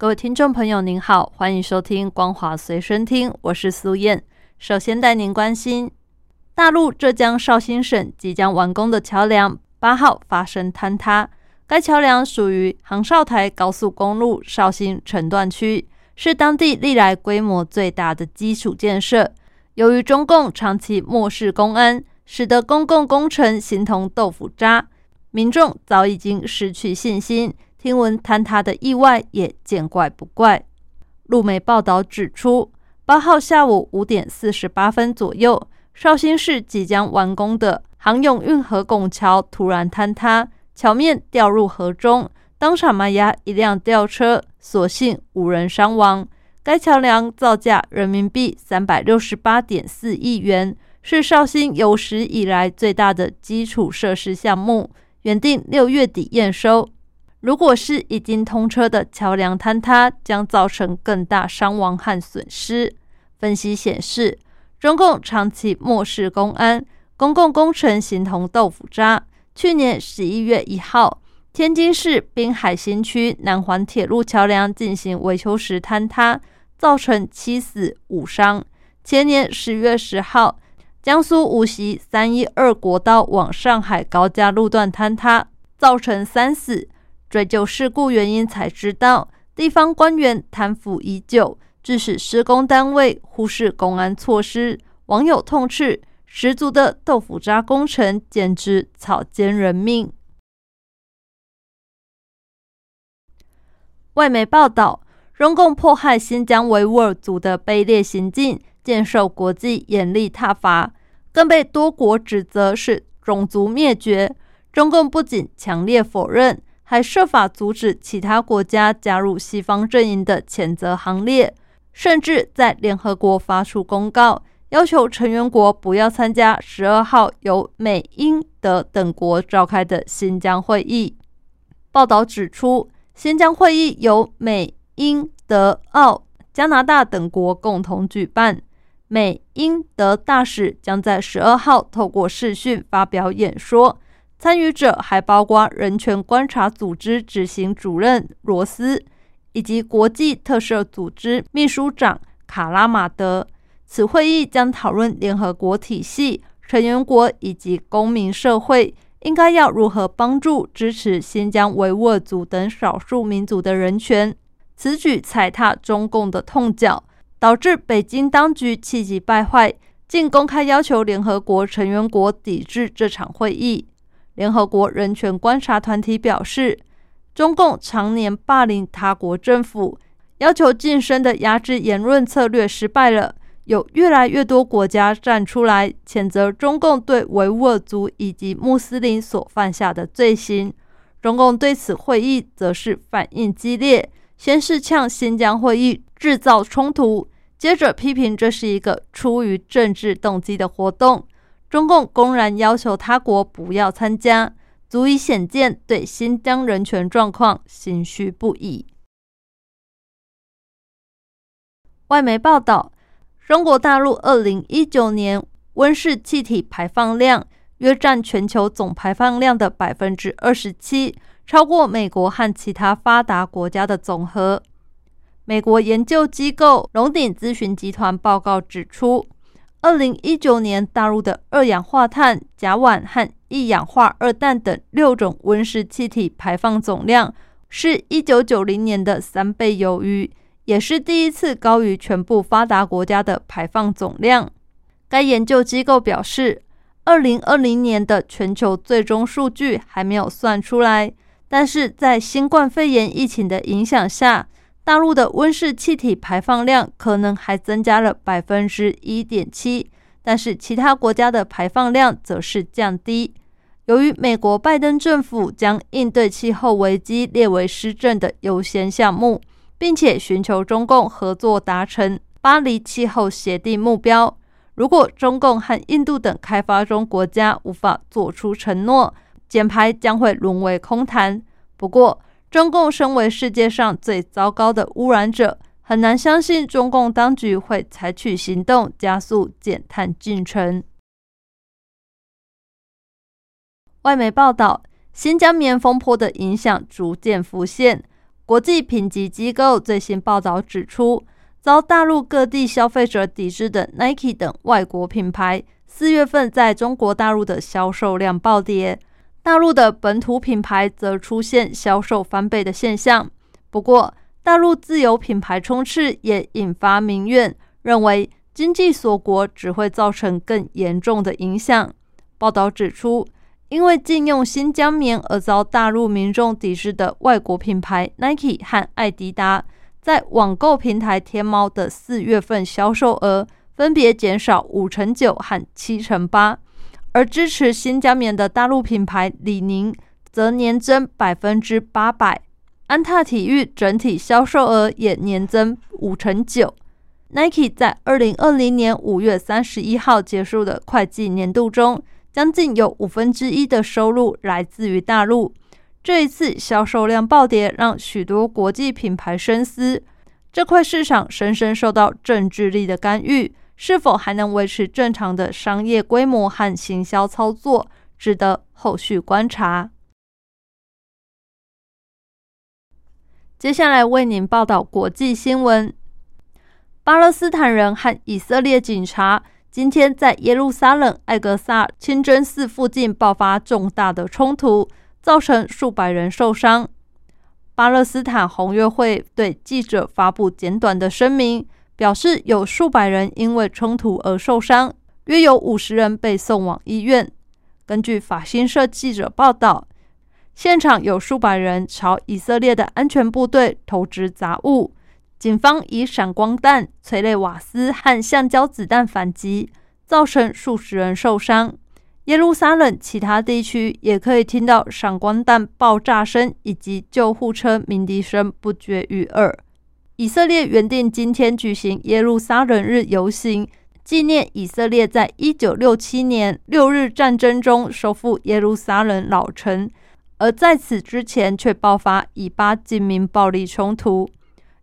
各位听众朋友，您好，欢迎收听《光华随身听》，我是苏燕。首先带您关心，大陆浙江绍兴省即将完工的桥梁八号发生坍塌。该桥梁属于杭绍台高速公路绍兴城段区。是当地历来规模最大的基础建设。由于中共长期漠视公安，使得公共工程形同豆腐渣，民众早已经失去信心。听闻坍塌的意外也见怪不怪。路媒报道指出，八号下午五点四十八分左右，绍兴市即将完工的杭甬运河拱桥突然坍塌，桥面掉入河中。当场埋压一辆吊车，所幸无人伤亡。该桥梁造价人民币三百六十八点四亿元，是绍兴有史以来最大的基础设施项目。原定六月底验收。如果是已经通车的桥梁坍塌，将造成更大伤亡和损失。分析显示，中共长期漠视公安，公共工程形同豆腐渣。去年十一月一号。天津市滨海新区南环铁路桥梁进行维修时坍塌，造成七死五伤。前年十月十号，江苏无锡三一二国道往上海高架路段坍塌，造成三死。追究事故原因，才知道地方官员贪腐已久，致使施工单位忽视公安措施。网友痛斥：十足的豆腐渣工程，简直草菅人命。外媒报道，中共迫害新疆维吾尔族的卑劣行径，渐受国际严厉挞伐，更被多国指责是种族灭绝。中共不仅强烈否认，还设法阻止其他国家加入西方阵营的谴责行列，甚至在联合国发出公告，要求成员国不要参加十二号由美、英、德等国召开的新疆会议。报道指出。新疆会议由美、英、德、澳、加拿大等国共同举办。美、英、德大使将在十二号透过视讯发表演说，参与者还包括人权观察组织执行主任罗斯以及国际特赦组织秘书长卡拉马德。此会议将讨论联合国体系、成员国以及公民社会。应该要如何帮助支持新疆维吾尔族等少数民族的人权？此举踩踏中共的痛脚，导致北京当局气急败坏，竟公开要求联合国成员国抵制这场会议。联合国人权观察团体表示，中共常年霸凌他国政府，要求晋升的压制言论策略失败了。有越来越多国家站出来谴责中共对维吾尔族以及穆斯林所犯下的罪行。中共对此会议则是反应激烈，先是呛新疆会议制造冲突，接着批评这是一个出于政治动机的活动。中共公然要求他国不要参加，足以显见对新疆人权状况心虚不已。外媒报道。中国大陆二零一九年温室气体排放量约占全球总排放量的百分之二十七，超过美国和其他发达国家的总和。美国研究机构龙鼎咨询集团报告指出，二零一九年大陆的二氧化碳、甲烷和一氧化二氮等六种温室气体排放总量是一九九零年的三倍有余。也是第一次高于全部发达国家的排放总量。该研究机构表示，二零二零年的全球最终数据还没有算出来，但是在新冠肺炎疫情的影响下，大陆的温室气体排放量可能还增加了百分之一点七，但是其他国家的排放量则是降低。由于美国拜登政府将应对气候危机列为施政的优先项目。并且寻求中共合作达成巴黎气候协定目标。如果中共和印度等开发中国家无法做出承诺，减排将会沦为空谈。不过，中共身为世界上最糟糕的污染者，很难相信中共当局会采取行动加速减碳进程。外媒报道，新疆棉风波的影响逐渐浮现。国际评级机构最新报道指出。遭大陆各地消费者抵制的 Nike 等外国品牌，四月份在中国大陆的销售量暴跌，大陆的本土品牌则出现销售翻倍的现象。不过，大陆自有品牌充斥也引发民怨，认为经济锁国只会造成更严重的影响。报道指出，因为禁用新疆棉而遭大陆民众抵制的外国品牌 Nike 和艾迪达。在网购平台天猫的四月份销售额分别减少五成九和七成八，而支持新疆棉的大陆品牌李宁则年增百分之八百，安踏体育整体销售额也年增五成九。Nike 在二零二零年五月三十一号结束的会计年度中，将近有五分之一的收入来自于大陆。这一次销售量暴跌，让许多国际品牌深思，这块市场深深受到政治力的干预，是否还能维持正常的商业规模和行销操作，值得后续观察。接下来为您报道国际新闻：巴勒斯坦人和以色列警察今天在耶路撒冷艾格萨清真寺附近爆发重大的冲突。造成数百人受伤。巴勒斯坦红月会对记者发布简短的声明，表示有数百人因为冲突而受伤，约有五十人被送往医院。根据法新社记者报道，现场有数百人朝以色列的安全部队投掷杂物，警方以闪光弹、催泪瓦斯和橡胶子弹反击，造成数十人受伤。耶路撒冷其他地区也可以听到闪光弹爆炸声以及救护车鸣笛声不绝于耳。以色列原定今天举行耶路撒冷日游行，纪念以色列在一九六七年六日战争中收复耶路撒冷老城，而在此之前却爆发以巴警民暴力冲突，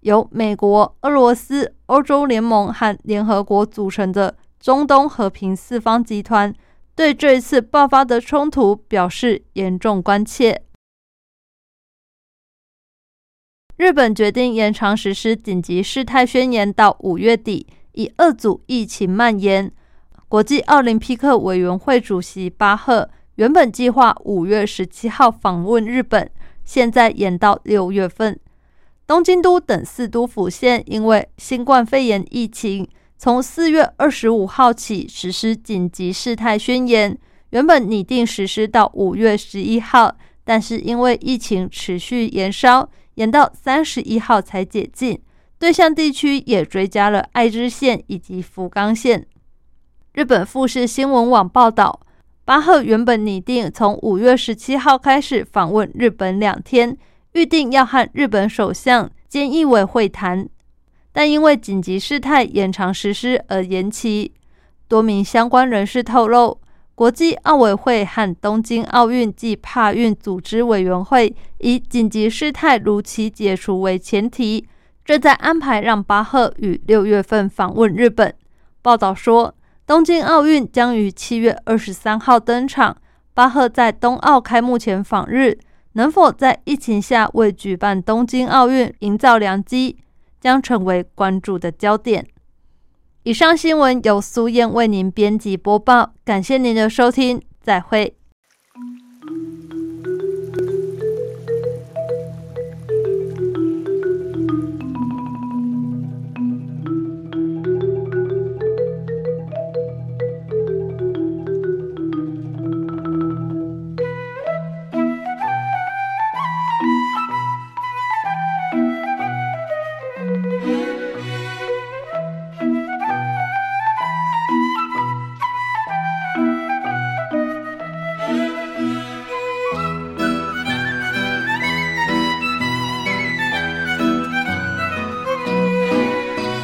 由美国、俄罗斯、欧洲联盟和联合国组成的中东和平四方集团。对这一次爆发的冲突表示严重关切。日本决定延长实施紧急事态宣言到五月底，以遏阻疫情蔓延。国际奥林匹克委员会主席巴赫原本计划五月十七号访问日本，现在延到六月份。东京都等四都府县因为新冠肺炎疫情。从四月二十五号起实施紧急事态宣言，原本拟定实施到五月十一号，但是因为疫情持续延烧，延到三十一号才解禁。对象地区也追加了爱知县以及福冈县。日本富士新闻网报道，巴赫原本拟定从五月十七号开始访问日本两天，预定要和日本首相菅义伟会谈。但因为紧急事态延长实施而延期。多名相关人士透露，国际奥委会和东京奥运暨帕运组织委员会以紧急事态如期解除为前提，正在安排让巴赫于六月份访问日本。报道说，东京奥运将于七月二十三号登场，巴赫在冬奥开幕前访日，能否在疫情下为举办东京奥运营造良机？将成为关注的焦点。以上新闻由苏燕为您编辑播报，感谢您的收听，再会。